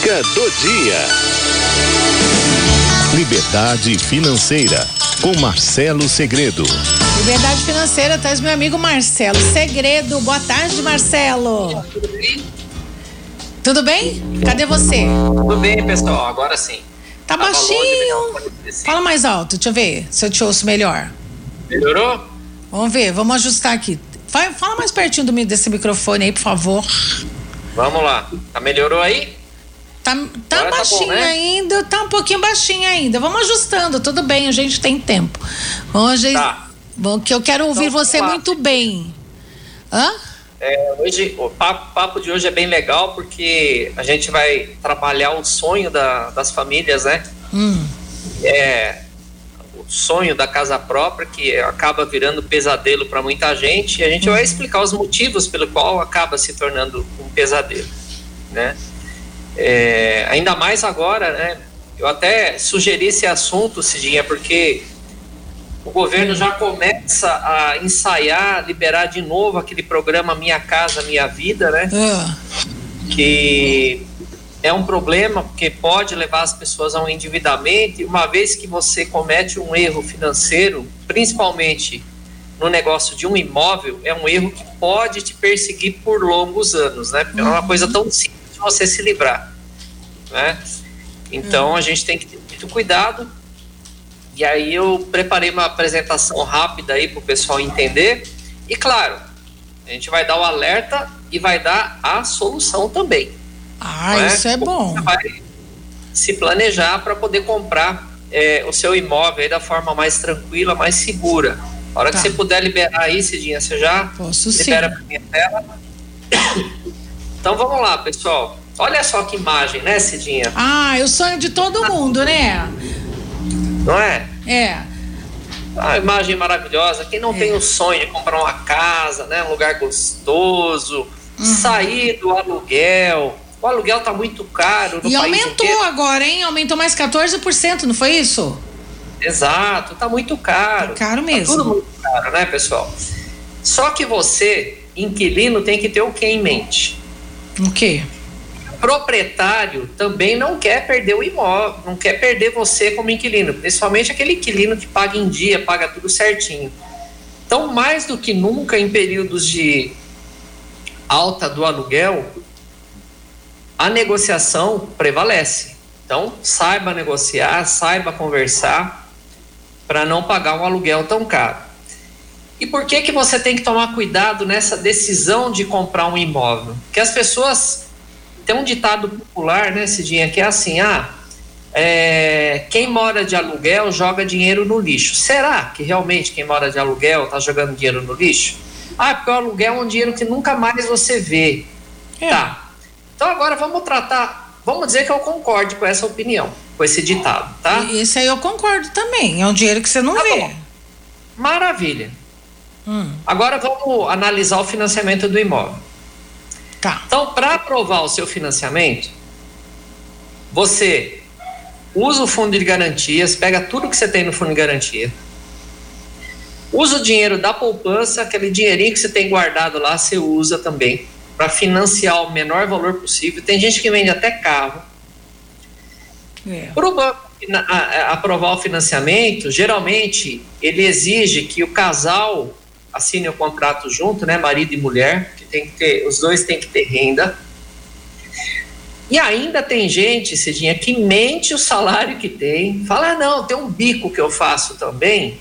Dica do dia. Liberdade financeira com Marcelo Segredo. Liberdade financeira traz meu amigo Marcelo Segredo. Boa tarde, Marcelo. Tudo bem? Cadê você? Tudo bem, pessoal. Agora sim. Tá Tava baixinho. longe, Fala mais alto, deixa eu ver se eu te ouço melhor. Melhorou? Vamos ver, vamos ajustar aqui. Fala mais pertinho desse microfone aí, por favor. Vamos lá. Tá melhorou aí? Tá, tá Agora tá baixinho bom, né? ainda, tá um pouquinho baixinho ainda. Vamos ajustando, tudo bem, a gente tem tempo. Hoje, Tá. bom, que eu quero ouvir Então, você muito bem. Hã? É, hoje, o papo, papo de hoje é bem legal porque a gente vai trabalhar o sonho da- das famílias, né? Hum, É o sonho da casa própria que acaba virando pesadelo para muita gente e a gente vai explicar os motivos pelo qual acaba se tornando um pesadelo, né? É, ainda mais agora, né? Eu até sugeri esse assunto, Cidinha, porque o governo já começa a ensaiar, liberar de novo aquele programa Minha Casa Minha Vida, né? ah, que é um problema porque pode levar as pessoas a um endividamento e uma vez que você comete um erro financeiro, principalmente no negócio de um imóvel, é um erro que pode te perseguir por longos anos, né? Porque é uma coisa tão simples de você se livrar, né? Então a gente tem que ter muito cuidado. E aí eu preparei uma apresentação rápida aí para o pessoal entender. E claro, a gente vai dar o alerta e vai dar a solução também. ah, não é? isso é bom. Você vai se planejar para poder comprar é, o seu imóvel aí da forma mais tranquila, mais segura. A hora Tá. que você puder liberar aí, Cidinha, você já Posso sim. libera para minha tela. Então vamos lá, pessoal. Olha só que imagem, né, Cidinha? Ah, é o sonho de todo mundo, né? Não é? É. A imagem maravilhosa. Quem não É. tem o sonho de comprar uma casa, né, um lugar gostoso, Uhum. sair do aluguel. O aluguel tá muito caro no E aumentou inteiro. agora, hein? Aumentou mais 14%, não foi isso? Exato, tá muito caro. Tá caro mesmo. Tá tudo muito caro, né, pessoal? Só que você, inquilino, tem que ter o que em mente? O quê? Proprietário também não quer perder o imóvel, não quer perder você como inquilino, principalmente aquele inquilino que paga em dia, paga tudo certinho. Então, mais do que nunca em períodos de alta do aluguel, a negociação prevalece. Então, saiba negociar, saiba conversar para não pagar um aluguel tão caro. E por que que você tem que tomar cuidado nessa decisão de comprar um imóvel? Que as pessoas tem um ditado popular, né, Cidinha, que é assim, ah, é, quem mora de aluguel joga dinheiro no lixo. Será que realmente quem mora de aluguel está jogando dinheiro no lixo? Ah, porque o aluguel é um dinheiro que nunca mais você vê. É. Tá. Então agora vamos tratar, vamos dizer que eu concorde com essa opinião, com esse ditado, tá? Esse aí eu concordo também. É um dinheiro que você não Tá vê. bom. Maravilha. Hum, Agora vamos analisar o financiamento do imóvel. tá. Então, para aprovar o seu financiamento, você usa o fundo de garantias, pega tudo que você tem no fundo de garantia, usa o dinheiro da poupança, aquele dinheirinho que você tem guardado lá, você usa também para financiar o menor valor possível. Tem gente que vende até carro. É. Para o banco aprovar o financiamento, geralmente ele exige que o casal assine o contrato junto, né, marido e mulher, que tem que ter, os dois têm que ter renda. E ainda tem gente, Cidinha, que mente o salário que tem, fala, ah, não, tem um bico que eu faço também,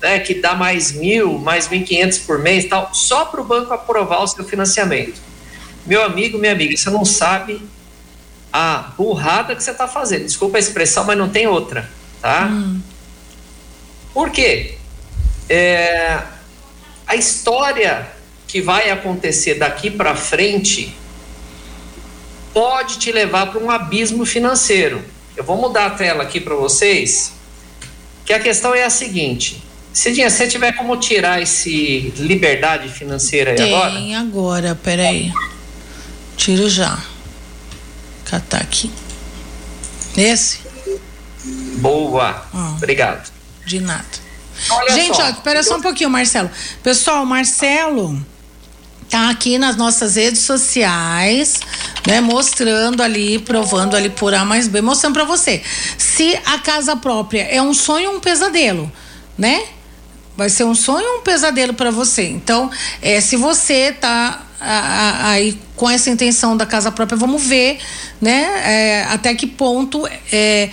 né, que dá mais mil, mais mil e quinhentos por mês, tal, só para o banco aprovar o seu financiamento. Meu amigo, minha amiga, você não sabe a burrada que você está fazendo. Desculpa a expressão, mas não tem outra, tá? Por quê? É, a história que vai acontecer daqui para frente pode te levar para um abismo financeiro. Eu vou mudar a tela aqui para vocês, que a questão é a seguinte. Cidinha, se você tiver como tirar esse liberdade financeira aí agora? Tem agora, peraí. Tiro já. Catar aqui. Esse? Boa. Ah. Obrigado. De nada. Olha Gente, só, ó, espera só um pouquinho, Marcelo. Pessoal, o Marcelo tá aqui nas nossas redes sociais. né? Mostrando ali, provando ali por A mais B, mostrando para você. Se a casa própria é um sonho ou um pesadelo, né? Vai ser um sonho ou um pesadelo para você. Então, é, se você tá aí com essa intenção da casa própria, vamos ver, né? É, até que ponto é,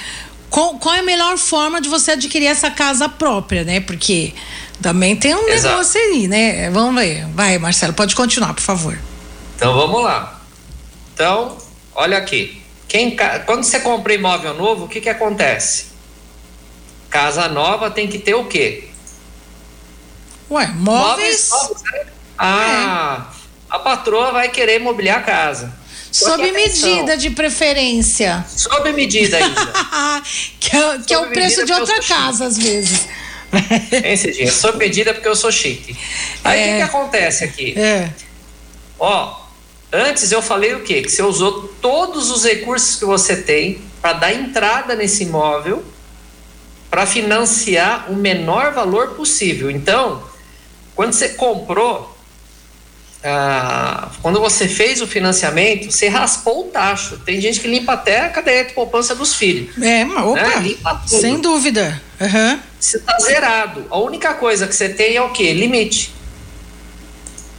qual, qual, é a melhor forma de você adquirir essa casa própria, né? Porque também tem um Exato. negócio aí, né? Vamos ver. Vai, Marcelo, pode continuar, por favor. Então vamos lá. Então, olha aqui. Quem, quando você compra imóvel novo, o que, que acontece? Casa nova tem que ter o quê? Ué, móveis. móveis novos, né? Ah, é. a patroa vai querer mobiliar a casa. Sob medida de preferência. Sob medida ainda. que é, que é o preço de outra casa, às vezes. Esse dia, sob medida porque eu sou chique. Aí o é. que, que acontece aqui? É. Ó, antes eu falei o quê? Que você usou todos os recursos que você tem para dar entrada nesse imóvel para financiar o menor valor possível. Então, quando você comprou, ah, quando você fez o financiamento, você raspou o tacho. Tem gente que limpa até a cadeia de poupança dos filhos. É, opa, né? limpa tudo. sem dúvida. Uhum. Você está zerado. A única coisa que você tem é o quê? Limite.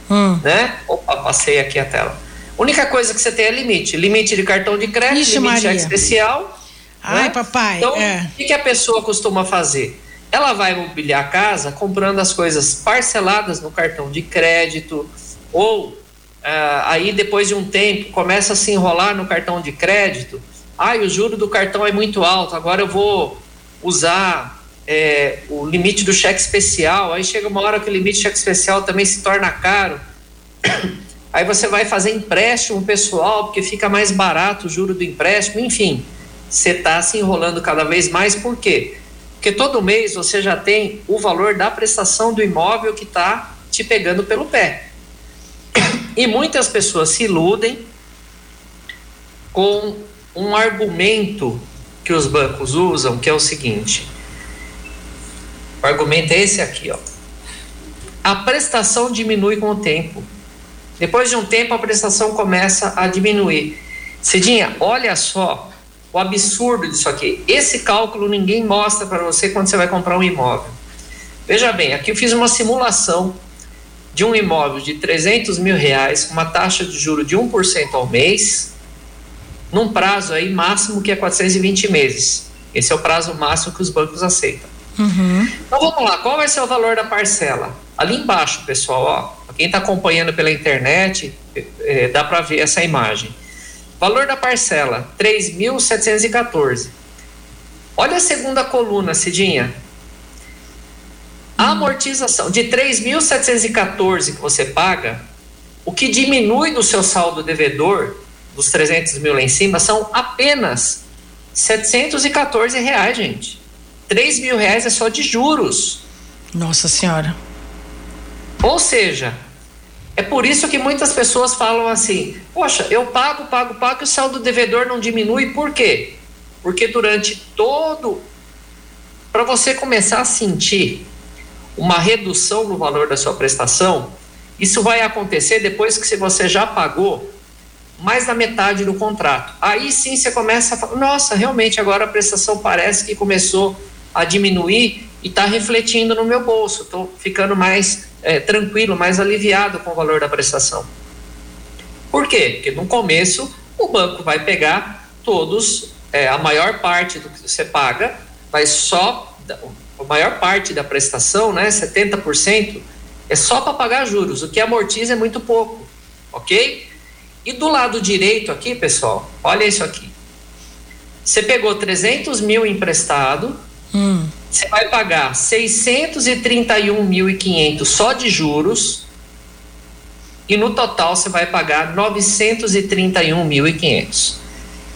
Hum. Né? Opa, passei aqui a tela. A única coisa que você tem é limite. Limite de cartão de crédito, Ixi, limite Maria. especial. Ai, né? papai. Então, é. o que a pessoa costuma fazer? Ela vai mobiliar a casa comprando as coisas parceladas no cartão de crédito, ou ah, aí depois de um tempo começa a se enrolar no cartão de crédito. Ai, o juro do cartão é muito alto, agora eu vou usar é, o limite do cheque especial. Aí chega uma hora que o limite do cheque especial também se torna caro. Aí você vai fazer empréstimo pessoal, porque fica mais barato o juro do empréstimo, enfim. Você está se enrolando cada vez mais, por quê? Porque todo mês você já tem o valor da prestação do imóvel que está te pegando pelo pé. E muitas pessoas se iludem com um argumento que os bancos usam, que é o seguinte: o argumento é esse aqui, ó. A prestação diminui com o tempo. Depois de um tempo, a prestação começa a diminuir. Cidinha, olha só o absurdo disso aqui. Esse cálculo ninguém mostra para você quando você vai comprar um imóvel. Veja bem, aqui eu fiz uma simulação de um imóvel de 300 mil reais com uma taxa de juro de 1% ao mês, num prazo aí máximo que é 420 meses. Esse é o prazo máximo que os bancos aceitam. Uhum. Então vamos lá, qual vai ser o valor da parcela? Ali embaixo, pessoal, ó, quem está acompanhando pela internet, é, dá para ver essa imagem. Valor da parcela, 3.714. Olha a segunda coluna, Cidinha. A amortização de 3.714 que você paga, o que diminui do seu saldo devedor, dos 300 mil lá em cima, são apenas 714 reais, gente. 3 mil reais é só de juros. Nossa Senhora. Ou seja, é por isso que muitas pessoas falam assim: poxa, eu pago, pago, pago e o saldo devedor não diminui. Por quê? Porque durante todo. Para você começar a sentir uma redução no valor da sua prestação, isso vai acontecer depois que você já pagou mais da metade do contrato. Aí sim você começa a falar: nossa, realmente agora a prestação parece que começou a diminuir e está refletindo no meu bolso. Estou ficando mais é, tranquilo, mais aliviado com o valor da prestação. Por quê? Porque no começo o banco vai pegar todos, é, a maior parte do que você paga, mas só maior parte da prestação, né, 70%, é só para pagar juros. O que amortiza é muito pouco, ok? E do lado direito aqui, pessoal, olha isso aqui. Você pegou 300 mil emprestado, Hum. Você vai pagar 631.500 só de juros e no total você vai pagar 931.500.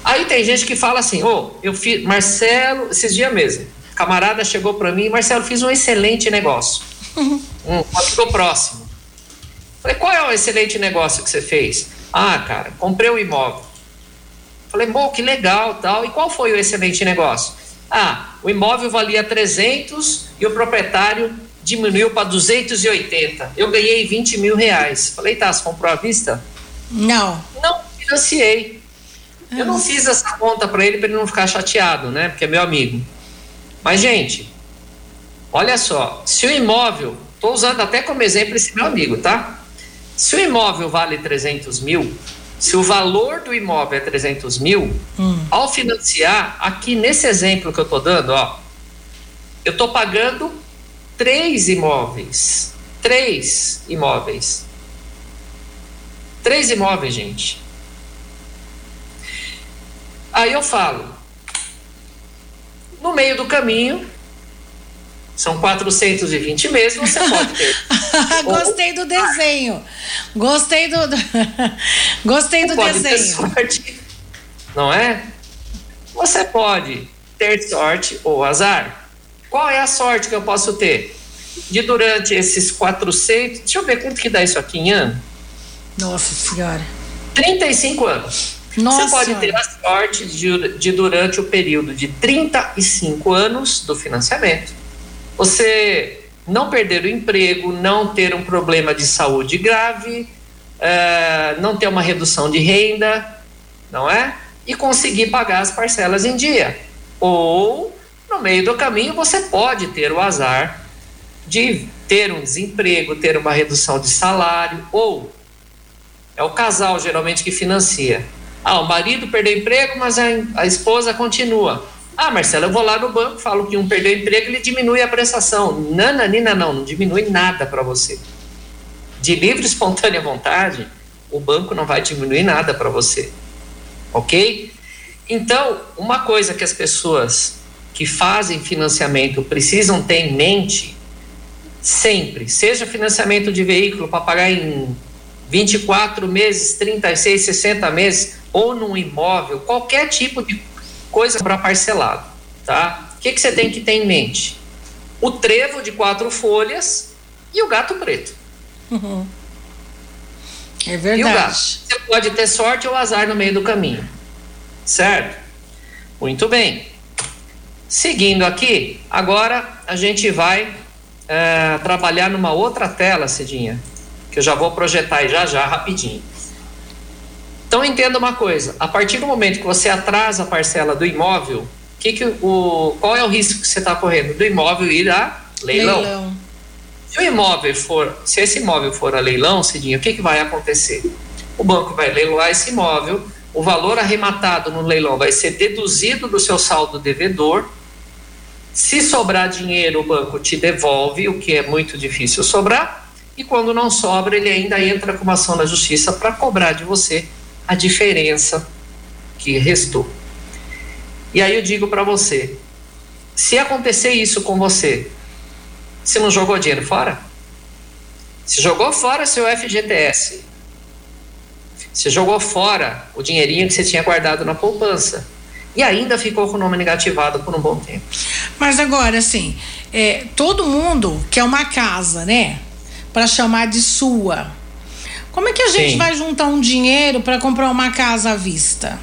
Aí tem gente que fala assim: "Ô, oh, eu fiz Marcelo, esses dias mesmo. Camarada chegou para mim, Marcelo, fiz um excelente negócio. um, ficou próximo. Falei: "Qual é o excelente negócio que você fez?" "Ah, cara, comprei um imóvel." Falei: "Bom, que legal, tal. E qual foi o excelente negócio?" Ah, o imóvel valia 300 e o proprietário diminuiu para 280. Eu ganhei 20 mil reais. Falei, tá, você comprou à vista? Não. Não, financiei. Eu não fiz essa conta para ele para ele não ficar chateado, né? Porque é meu amigo. Mas, gente, olha só, se o imóvel, estou usando até como exemplo esse meu amigo, tá? Se o imóvel vale 300 mil, se o valor do imóvel é 300 mil, hum. ao financiar, aqui nesse exemplo que eu estou dando, ó, eu estou pagando três imóveis. Três imóveis. Três imóveis, gente. Aí eu falo, meio do caminho, são 420 meses, você pode ter. Gostei do desenho. Gostei do. Gostei do pode desenho. Ter sorte, não é? Você pode ter sorte ou azar. Qual é a sorte que eu posso ter? De durante esses 400. Deixa eu ver quanto que dá isso aqui em ano. Nossa Senhora. 35 anos. Nossa Você pode ter a sorte de, de, durante o período de 35 anos do financiamento, você não perder o emprego, não ter um problema de saúde grave, uh, não ter uma redução de renda, não é? E conseguir pagar as parcelas em dia. Ou, no meio do caminho, você pode ter o azar de ter um desemprego, ter uma redução de salário, ou é o casal geralmente que financia ah, o marido perdeu emprego, mas a, a esposa continua. Ah, Marcelo, eu vou lá no banco, falo que um perdeu emprego, ele diminui a prestação. Nananina, não, não diminui nada para você. De livre espontânea vontade, o banco não vai diminuir nada para você. Ok? Então, uma coisa que as pessoas que fazem financiamento precisam ter em mente sempre, seja financiamento de veículo para pagar em 24 meses, 36, 60 meses, ou num imóvel, qualquer tipo de coisa para parcelado, tá? O que, que você tem que ter em mente? O trevo de quatro folhas e o gato preto. Uhum. É verdade. E o gato. Você pode ter sorte ou azar no meio do caminho, certo? Muito bem. Seguindo aqui, agora a gente vai é, trabalhar numa outra tela, Cidinha que eu já vou projetar aí já já rapidinho. Então entenda uma coisa, a partir do momento que você atrasa a parcela do imóvel, que que o, qual é o risco que você está correndo? Do imóvel ir a leilão. leilão. Se o imóvel for, se esse imóvel for a leilão, Cidinho, o que, que vai acontecer? O banco vai leiloar esse imóvel, o valor arrematado no leilão vai ser deduzido do seu saldo devedor. Se sobrar dinheiro, o banco te devolve, o que é muito difícil sobrar e quando não sobra, ele ainda entra com uma ação na justiça para cobrar de você a diferença que restou. E aí eu digo para você: se acontecer isso com você, você não jogou dinheiro fora? Se jogou fora seu FGTS, você jogou fora o dinheirinho que você tinha guardado na poupança e ainda ficou com o nome negativado por um bom tempo. Mas agora, assim, é, todo mundo quer uma casa, né? para chamar de sua. Como é que a gente Sim. vai juntar um dinheiro para comprar uma casa à vista?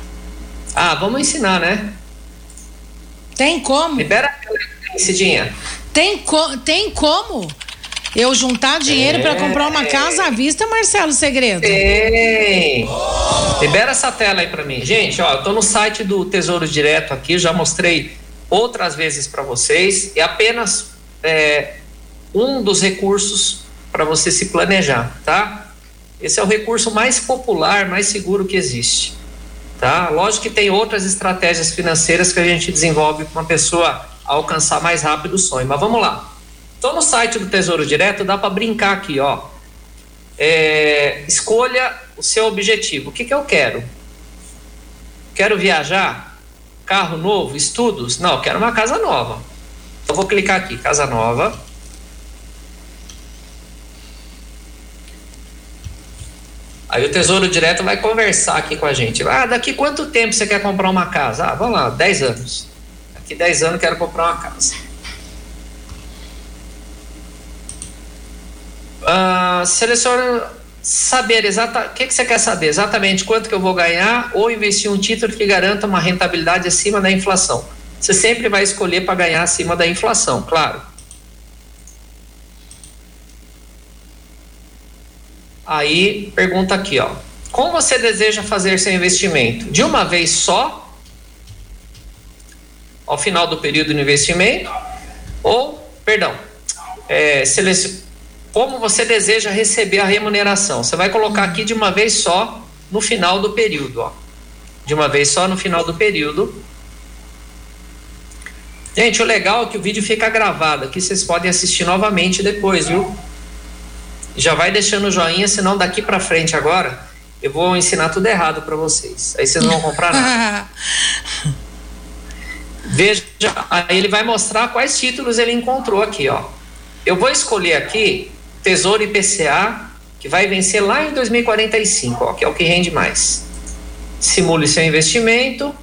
Ah, vamos ensinar, né? Tem como? Libera esse dinheiro. Tem, co tem como? Eu juntar dinheiro é, para comprar uma casa à vista, Marcelo Segredo? Tem. Libera essa tela aí para mim. Gente, ó, eu tô no site do Tesouro Direto aqui, já mostrei outras vezes para vocês. É apenas é, um dos recursos para você se planejar, tá? Esse é o recurso mais popular, mais seguro que existe, tá? Lógico que tem outras estratégias financeiras que a gente desenvolve para uma pessoa alcançar mais rápido o sonho, mas vamos lá. Então no site do Tesouro Direto dá para brincar aqui, ó. É, escolha o seu objetivo. O que, que eu quero? Quero viajar? Carro novo? Estudos? Não, quero uma casa nova. Eu vou clicar aqui, casa nova Aí o Tesouro Direto vai conversar aqui com a gente. Ah, daqui quanto tempo você quer comprar uma casa? Ah, vamos lá, 10 anos. Daqui 10 anos quero comprar uma casa. Ah, seleciona saber exatamente o que, que você quer saber exatamente quanto que eu vou ganhar ou investir um título que garanta uma rentabilidade acima da inflação. Você sempre vai escolher para ganhar acima da inflação, claro. Aí pergunta aqui, ó. Como você deseja fazer seu investimento? De uma vez só, ao final do período de investimento, ou, perdão, é, como você deseja receber a remuneração. Você vai colocar aqui de uma vez só no final do período, ó. De uma vez só no final do período. Gente, o legal é que o vídeo fica gravado aqui, vocês podem assistir novamente depois, viu? Já vai deixando o joinha, senão daqui para frente agora eu vou ensinar tudo errado para vocês. Aí vocês não vão comprar nada. Veja, aí ele vai mostrar quais títulos ele encontrou aqui, ó. Eu vou escolher aqui Tesouro IPCA, que vai vencer lá em 2045, ó, que é o que rende mais. Simule seu investimento.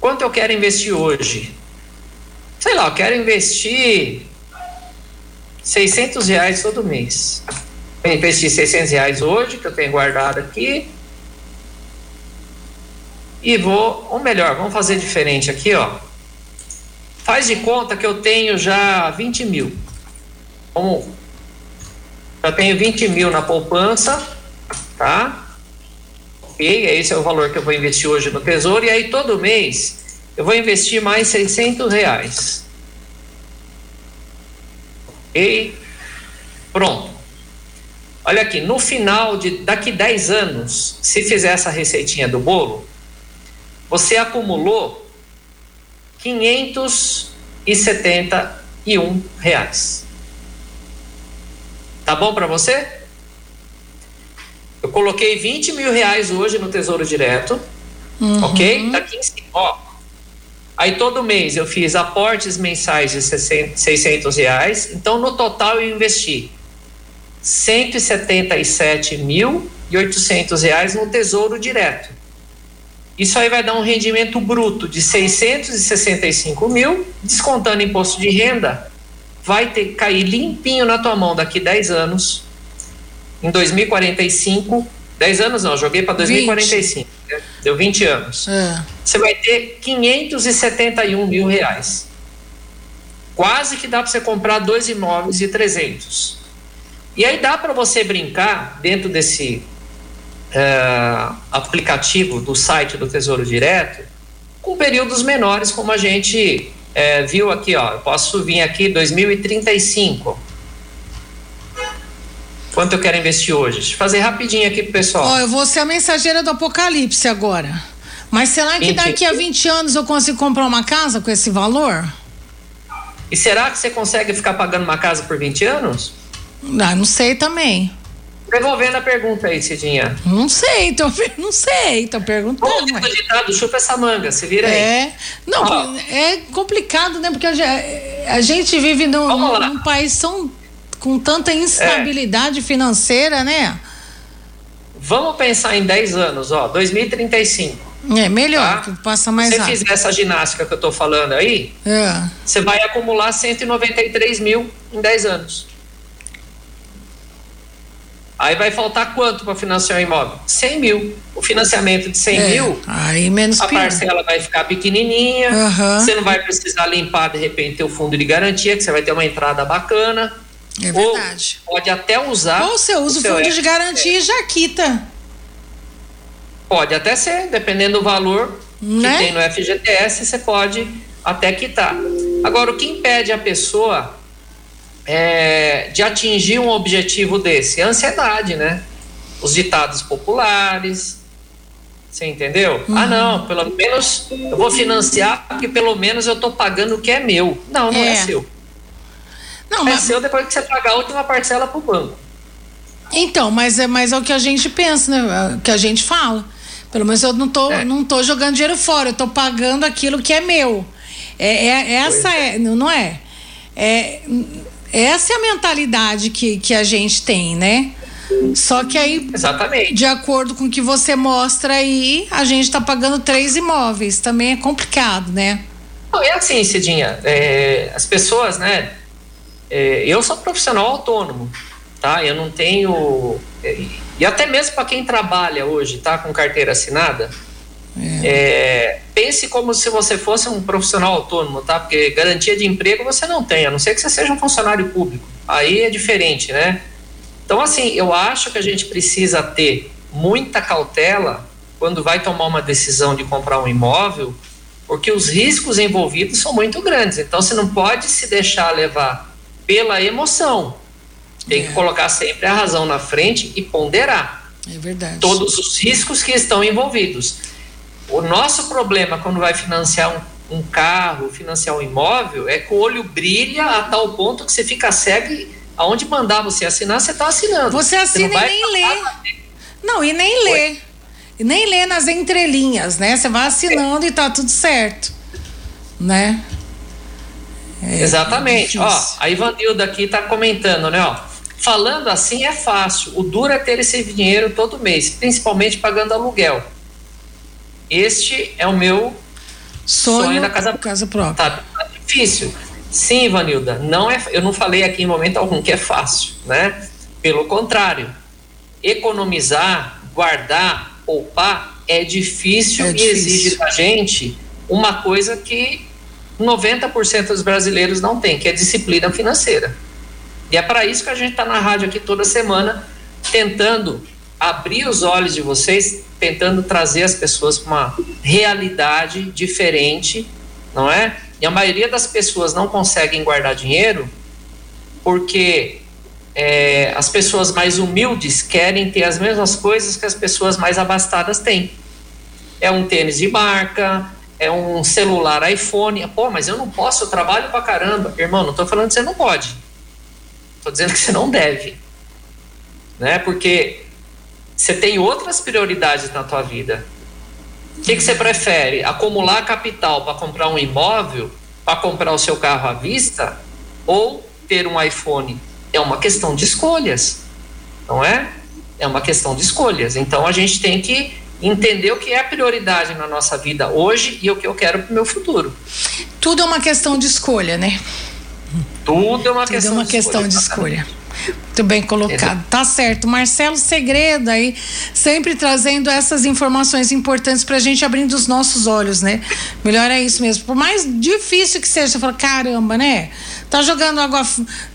Quanto eu quero investir hoje? Sei lá, eu quero investir 600 reais todo mês. Vou investir 600 reais hoje, que eu tenho guardado aqui. E vou, ou melhor, vamos fazer diferente aqui, ó. Faz de conta que eu tenho já 20 mil. Como eu tenho 20 mil na poupança, tá? Ok, esse é o valor que eu vou investir hoje no Tesouro. E aí todo mês eu vou investir mais 600 reais. Ok? Pronto. Olha aqui, no final de daqui 10 anos, se fizer essa receitinha do bolo, você acumulou 571 reais. Tá bom para você? Eu coloquei 20 mil reais hoje no Tesouro Direto, uhum. ok? Tá aqui em cima, ó. Aí todo mês eu fiz aportes mensais de 600 reais, então no total eu investi 177 mil e 800 reais no Tesouro Direto. Isso aí vai dar um rendimento bruto de 665 mil, descontando imposto de renda, vai ter que cair limpinho na tua mão daqui 10 anos. Em 2045, 10 anos não, joguei para 2045, né? deu 20 anos. É. Você vai ter 571 mil reais. Quase que dá para você comprar dois imóveis de 300. E aí dá para você brincar dentro desse uh, aplicativo do site do Tesouro Direto com períodos menores, como a gente uh, viu aqui, ó. Eu posso vir aqui 2035. Quanto eu quero investir hoje? Deixa eu fazer rapidinho aqui pro pessoal. Ó, eu vou ser a mensageira do apocalipse agora. Mas será que 20... daqui a 20 anos eu consigo comprar uma casa com esse valor? E será que você consegue ficar pagando uma casa por 20 anos? Ah, não sei também. Devolvendo a pergunta aí, Cidinha. Não sei, tô, não sei, tô perguntando. Bom, mas... ditado, chupa essa manga, se vira aí. É, não, é complicado, né? Porque a, a gente vive num, num país tão, com tanta instabilidade é. financeira, né? Vamos pensar em 10 anos, ó, 2035. É melhor, tá? que passa mais rápido. Se você fizer essa ginástica que eu tô falando aí, é. você vai acumular 193 mil em 10 anos. Aí vai faltar quanto para financiar o imóvel? 100 mil. O financiamento de 100 é, mil, aí menos a pior. parcela vai ficar pequenininha, uhum. você não vai precisar limpar de repente o fundo de garantia, que você vai ter uma entrada bacana. É verdade. Ou pode até usar. Ou você usa o, fundo de garantia e já quita. Pode até ser, dependendo do valor né? que tem no FGTS, você pode até quitar. Agora, o que impede a pessoa é, de atingir um objetivo desse? A ansiedade, né? Os ditados populares. Você entendeu? Ah, uhum. Ah, não, pelo menos eu vou financiar porque pelo menos eu estou pagando o que é meu. Não, não é, é seu. Não, é mas... seu depois que você pagar a última parcela para o banco. Então, mas é, mas é o que a gente pensa, né? É o que a gente fala. Pelo menos eu não tô, é. não tô jogando dinheiro fora, eu tô pagando aquilo que é meu. É, é essa é. é, não é? É essa é a mentalidade que, que a gente tem, né? Só que aí, Exatamente. de acordo com o que você mostra aí, a gente está pagando três imóveis. Também é complicado, né? Não, é assim, Cidinha. É, as pessoas, né? É, eu sou profissional autônomo, tá? Eu não tenho. É, e até mesmo para quem trabalha hoje, tá? Com carteira assinada, é. É, pense como se você fosse um profissional autônomo, tá? Porque garantia de emprego você não tem, a não ser que você seja um funcionário público. Aí é diferente, né? Então, assim, eu acho que a gente precisa ter muita cautela quando vai tomar uma decisão de comprar um imóvel, porque os riscos envolvidos são muito grandes. Então, você não pode se deixar levar pela emoção. Tem é. que colocar sempre a razão na frente e ponderar. É verdade. Todos os riscos que estão envolvidos. O nosso problema quando vai financiar um, um carro, financiar um imóvel, é que o olho brilha a tal ponto que você fica cego e aonde mandar você assinar, você está assinando. Você assina você e nem lê. Não, e nem lê. E nem lê nas entrelinhas, né? Você vai assinando é. e tá tudo certo. Né? É, Exatamente. É ó, a Ivanilda aqui tá comentando, né? Ó, falando assim é fácil. O duro é ter esse dinheiro todo mês, principalmente pagando aluguel. Este é o meu sonho, sonho da casa, casa própria. Tá, tá difícil. Sim, Ivanilda, não é, eu não falei aqui em momento algum que é fácil, né? Pelo contrário, economizar, guardar, poupar é difícil é e difícil. exige da gente uma coisa que 90% dos brasileiros não tem, que é disciplina financeira. E é para isso que a gente está na rádio aqui toda semana, tentando abrir os olhos de vocês, tentando trazer as pessoas para uma realidade diferente, não é? E a maioria das pessoas não conseguem guardar dinheiro porque é, as pessoas mais humildes querem ter as mesmas coisas que as pessoas mais abastadas têm. É um tênis de marca, é um celular iPhone. Pô, mas eu não posso, eu trabalho pra caramba. Irmão, não estou falando que você não pode. Estou dizendo que você não deve. Né? Porque você tem outras prioridades na tua vida. O que, que você prefere? Acumular capital para comprar um imóvel, para comprar o seu carro à vista, ou ter um iPhone? É uma questão de escolhas, não é? É uma questão de escolhas. Então a gente tem que entender o que é a prioridade na nossa vida hoje e o que eu quero para o meu futuro. Tudo é uma questão de escolha, né? Tudo é uma Tudo questão, é uma de, questão escolha, de escolha. Muito bem colocado, tá certo. Marcelo Segredo aí, sempre trazendo essas informações importantes pra gente abrindo os nossos olhos, né? Melhor é isso mesmo. Por mais difícil que seja, você fala, caramba, né? Tá jogando água,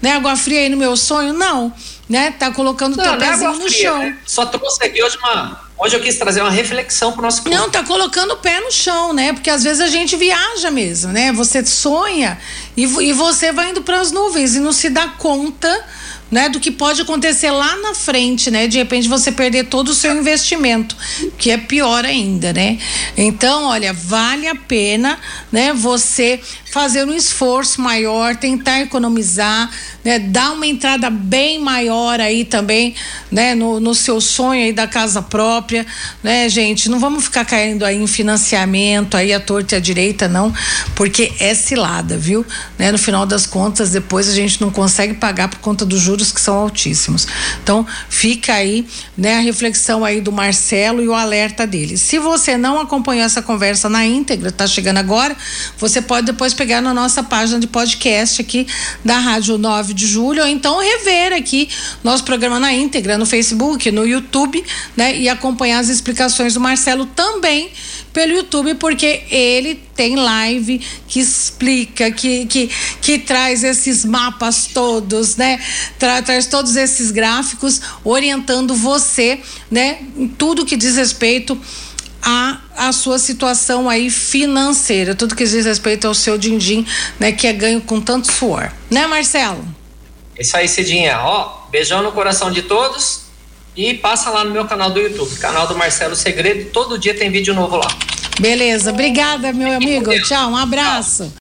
né, água fria aí no meu sonho? Não, né? Tá colocando o teu é pezinho no fria, chão. Né? Só trouxe aqui hoje uma, Hoje eu quis trazer uma reflexão para o nosso público. Não, tá colocando o pé no chão, né? Porque às vezes a gente viaja mesmo, né? Você sonha e, e você vai indo para as nuvens e não se dá conta né, do que pode acontecer lá na frente, né? De repente você perder todo o seu investimento, que é pior ainda, né? Então, olha, vale a pena, né, você fazer um esforço maior, tentar economizar, né, dar uma entrada bem maior aí também, né, no, no seu sonho aí da casa própria, né, gente? Não vamos ficar caindo aí em financiamento aí a torta e a direita, não, porque é cilada, viu? Né, no final das contas, depois a gente não consegue pagar por conta dos juros que são altíssimos. Então, fica aí, né, a reflexão aí do Marcelo e o alerta dele. Se você não acompanhou essa conversa na íntegra, tá chegando agora, você pode depois pegar pegar na nossa página de podcast aqui da Rádio 9 de Julho, ou então rever aqui nosso programa na íntegra no Facebook, no YouTube, né? E acompanhar as explicações do Marcelo também pelo YouTube, porque ele tem live que explica, que, que, que traz esses mapas todos, né? Tra, traz todos esses gráficos orientando você, né? Em tudo que diz respeito a, a sua situação aí financeira, tudo que diz respeito ao seu din-din, né, que é ganho com tanto suor. Né, Marcelo? Isso aí, Cidinha. Ó, beijão no coração de todos e passa lá no meu canal do YouTube, canal do Marcelo Segredo, todo dia tem vídeo novo lá. Beleza, obrigada, meu amigo. Tchau, um abraço. Tchau.